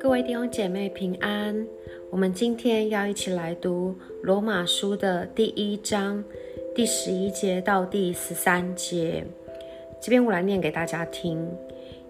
各位弟兄姐妹平安，我们今天要一起来读罗马书的第一章第十一节到第十三节。这边我来念给大家听，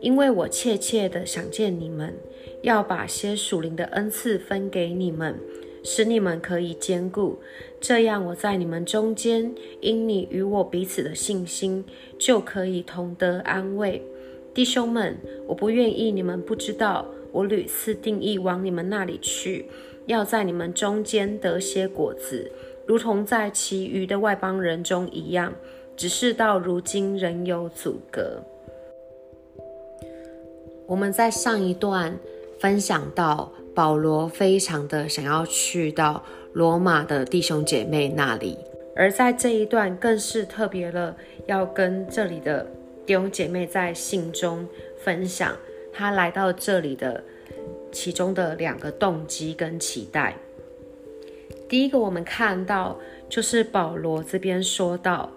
因为我切切的想见你们，要把些属灵的恩赐分给你们。使你们可以兼顾，这样我在你们中间，因你与我彼此的信心，就可以同得安慰。弟兄们，我不愿意你们不知道，我屡次定义往你们那里去，要在你们中间得些果子，如同在其余的外邦人中一样。只是到如今仍有阻隔。我们在上一段分享到。保罗非常的想要去到罗马的弟兄姐妹那里，而在这一段更是特别了，要跟这里的弟兄姐妹在信中分享他来到这里的其中的两个动机跟期待。第一个，我们看到就是保罗这边说到：“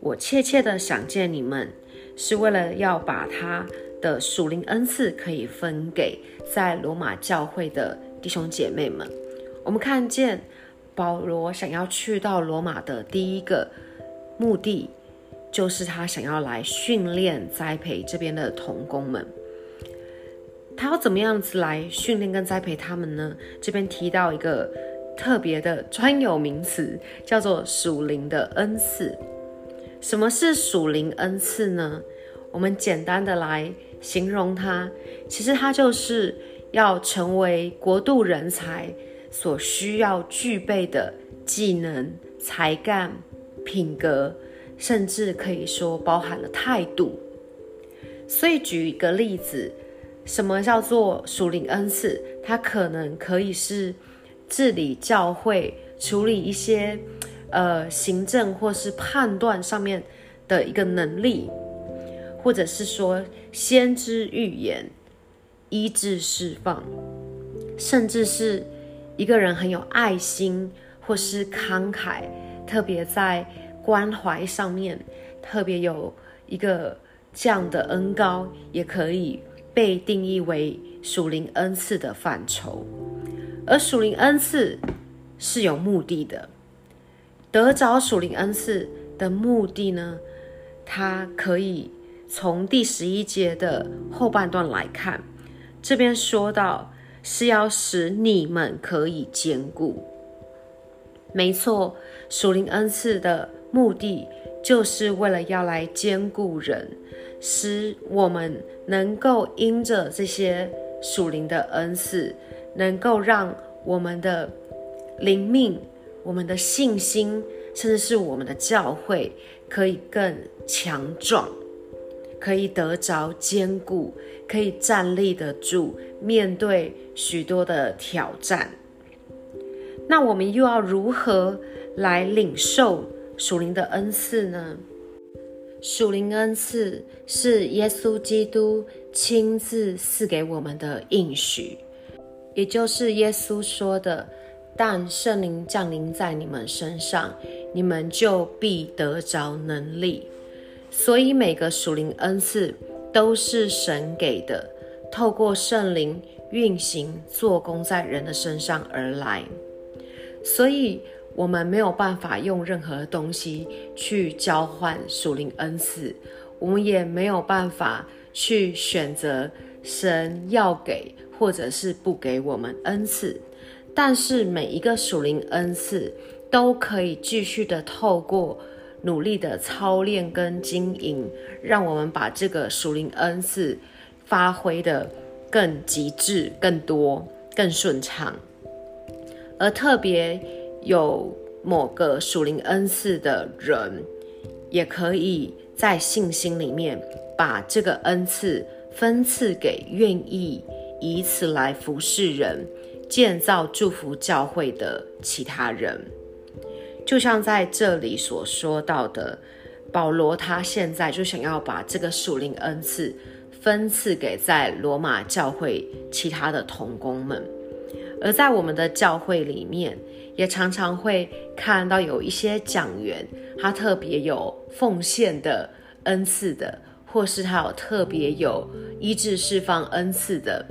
我切切的想见你们，是为了要把他。”的属灵恩赐可以分给在罗马教会的弟兄姐妹们。我们看见保罗想要去到罗马的第一个目的，就是他想要来训练栽培这边的童工们。他要怎么样子来训练跟栽培他们呢？这边提到一个特别的专有名词，叫做属灵的恩赐。什么是属灵恩赐呢？我们简单的来。形容他，其实他就是要成为国度人才所需要具备的技能、才干、品格，甚至可以说包含了态度。所以举一个例子，什么叫做属灵恩赐？它可能可以是治理教会、处理一些呃行政或是判断上面的一个能力。或者是说先知预言、医治释放，甚至是一个人很有爱心，或是慷慨，特别在关怀上面特别有一个这样的恩高，也可以被定义为属灵恩赐的范畴。而属灵恩赐是有目的的，得着属灵恩赐的目的呢，它可以。从第十一节的后半段来看，这边说到是要使你们可以兼顾。没错，属灵恩赐的目的就是为了要来兼顾人，使我们能够因着这些属灵的恩赐，能够让我们的灵命、我们的信心，甚至是我们的教会，可以更强壮。可以得着坚固，可以站立得住，面对许多的挑战。那我们又要如何来领受属灵的恩赐呢？属灵恩赐是耶稣基督亲自赐给我们的应许，也就是耶稣说的：“但圣灵降临在你们身上，你们就必得着能力。”所以每个属灵恩赐都是神给的，透过圣灵运行做工在人的身上而来。所以我们没有办法用任何东西去交换属灵恩赐，我们也没有办法去选择神要给或者是不给我们恩赐。但是每一个属灵恩赐都可以继续的透过。努力的操练跟经营，让我们把这个属灵恩赐发挥的更极致、更多、更顺畅。而特别有某个属灵恩赐的人，也可以在信心里面把这个恩赐分赐给愿意以此来服侍人、建造祝福教会的其他人。就像在这里所说到的，保罗他现在就想要把这个属灵恩赐分赐给在罗马教会其他的童工们，而在我们的教会里面，也常常会看到有一些讲员，他特别有奉献的恩赐的，或是他有特别有医治释放恩赐的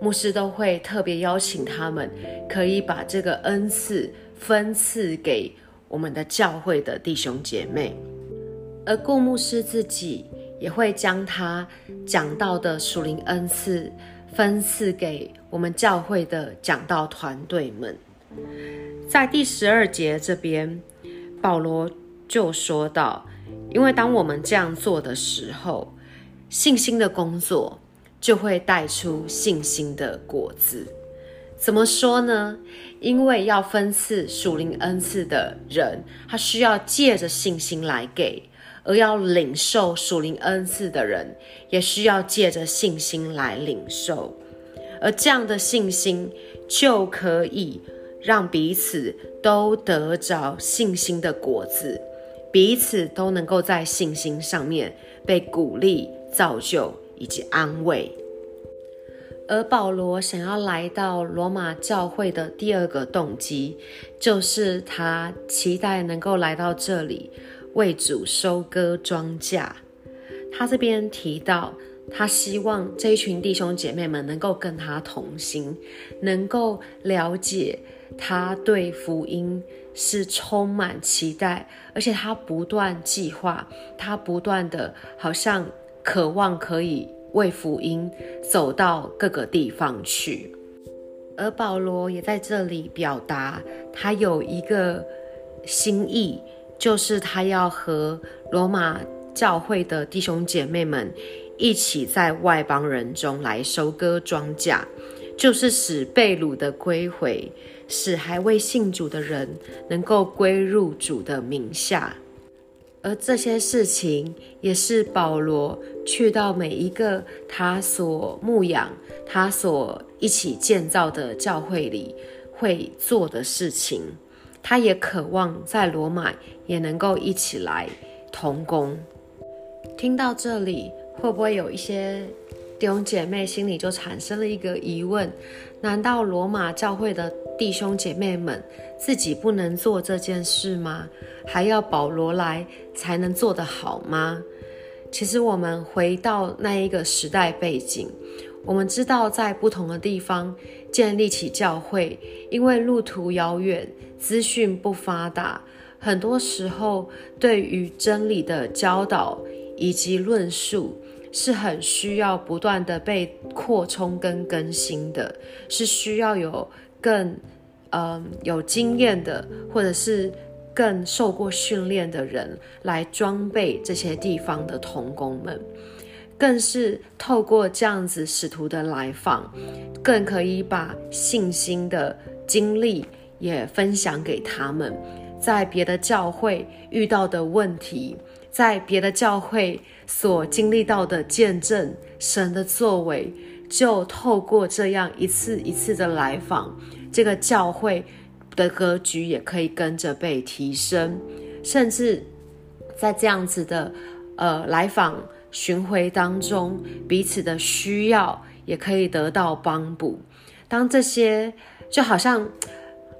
牧师，都会特别邀请他们，可以把这个恩赐分赐给我们的教会的弟兄姐妹。而顾牧师自己也会将他讲到的属灵恩赐分赐给我们教会的讲道团队们。在第十二节这边，保罗就说到。因为当我们这样做的时候，信心的工作就会带出信心的果子。怎么说呢？因为要分赐属灵恩赐的人，他需要借着信心来给；而要领受属灵恩赐的人，也需要借着信心来领受。而这样的信心，就可以让彼此都得着信心的果子。彼此都能够在信心上面被鼓励、造就以及安慰。而保罗想要来到罗马教会的第二个动机，就是他期待能够来到这里为主收割庄稼。他这边提到，他希望这一群弟兄姐妹们能够跟他同行，能够了解他对福音。是充满期待，而且他不断计划，他不断的好像渴望可以为福音走到各个地方去。而保罗也在这里表达，他有一个心意，就是他要和罗马教会的弟兄姐妹们一起在外邦人中来收割庄稼，就是使被掳的归回。使还未信主的人能够归入主的名下，而这些事情也是保罗去到每一个他所牧养、他所一起建造的教会里会做的事情。他也渴望在罗马也能够一起来同工。听到这里，会不会有一些弟兄姐妹心里就产生了一个疑问？难道罗马教会的？弟兄姐妹们，自己不能做这件事吗？还要保罗来才能做得好吗？其实我们回到那一个时代背景，我们知道在不同的地方建立起教会，因为路途遥远，资讯不发达，很多时候对于真理的教导以及论述是很需要不断的被扩充跟更新的，是需要有。更，嗯，有经验的，或者是更受过训练的人来装备这些地方的童工们，更是透过这样子使徒的来访，更可以把信心的经历也分享给他们，在别的教会遇到的问题，在别的教会所经历到的见证神的作为，就透过这样一次一次的来访。这个教会的格局也可以跟着被提升，甚至在这样子的呃来访巡回当中，彼此的需要也可以得到帮补。当这些就好像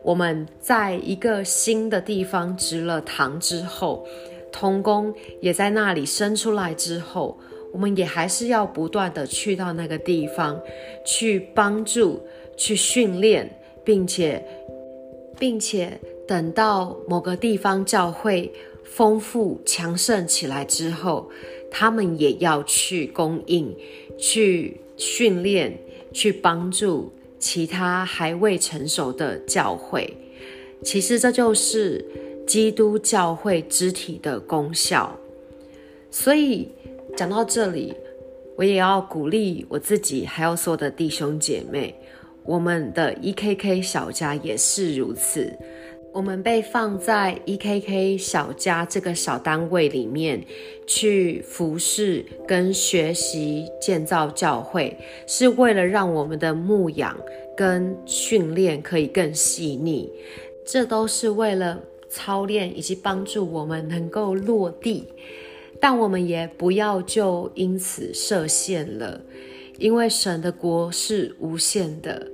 我们在一个新的地方植了堂之后，童工也在那里生出来之后，我们也还是要不断的去到那个地方去帮助、去训练。并且，并且等到某个地方教会丰富强盛起来之后，他们也要去供应、去训练、去帮助其他还未成熟的教会。其实这就是基督教会肢体的功效。所以讲到这里，我也要鼓励我自己，还有所有的弟兄姐妹。我们的 E.K.K 小家也是如此，我们被放在 E.K.K 小家这个小单位里面去服侍跟学习建造教会，是为了让我们的牧养跟训练可以更细腻，这都是为了操练以及帮助我们能够落地，但我们也不要就因此设限了。因为神的国是无限的，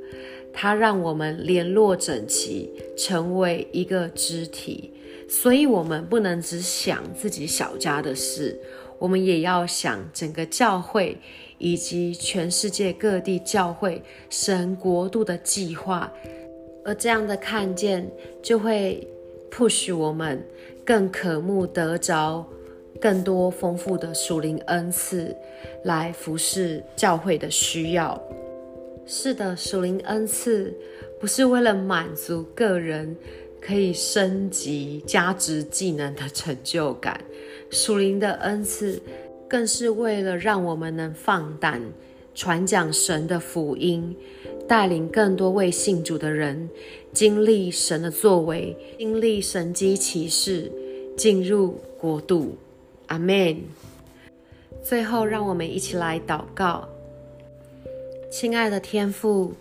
它让我们联络整齐，成为一个肢体。所以，我们不能只想自己小家的事，我们也要想整个教会以及全世界各地教会神国度的计划，而这样的看见就会 push 我们更渴慕得着更多丰富的属灵恩赐，来服侍教会的需要。是的，属灵恩赐不是为了满足个人可以升级、加值技能的成就感，属灵的恩赐更是为了让我们能放胆传讲神的福音，带领更多未信主的人经历神的作为，经历神机启示，进入国度。阿门。最后，让我们一起来祷告。亲爱的天父，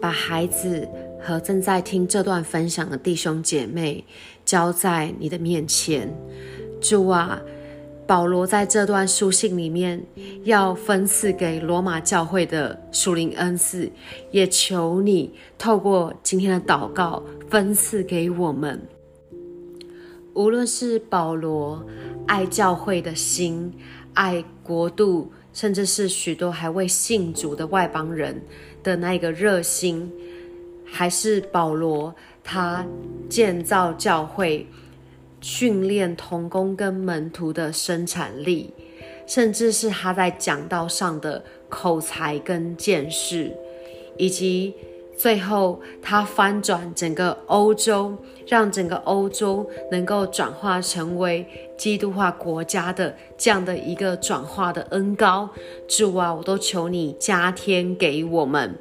把孩子和正在听这段分享的弟兄姐妹交在你的面前。主啊，保罗在这段书信里面要分赐给罗马教会的属灵恩赐，也求你透过今天的祷告分赐给我们。无论是保罗爱教会的心，爱国度。甚至是许多还未信主的外邦人的那一个热心，还是保罗他建造教会、训练童工跟门徒的生产力，甚至是他在讲道上的口才跟见识，以及。最后，他翻转整个欧洲，让整个欧洲能够转化成为基督化国家的这样的一个转化的恩高。主啊，我都求你加添给我们，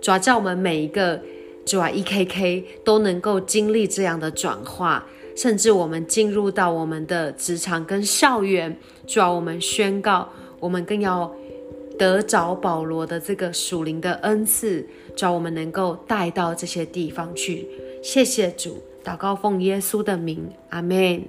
主啊，叫我们每一个主啊 E K K 都能够经历这样的转化，甚至我们进入到我们的职场跟校园，主要，我们宣告，我们更要。得着保罗的这个属灵的恩赐，叫我们能够带到这些地方去。谢谢主，祷告奉耶稣的名，阿门。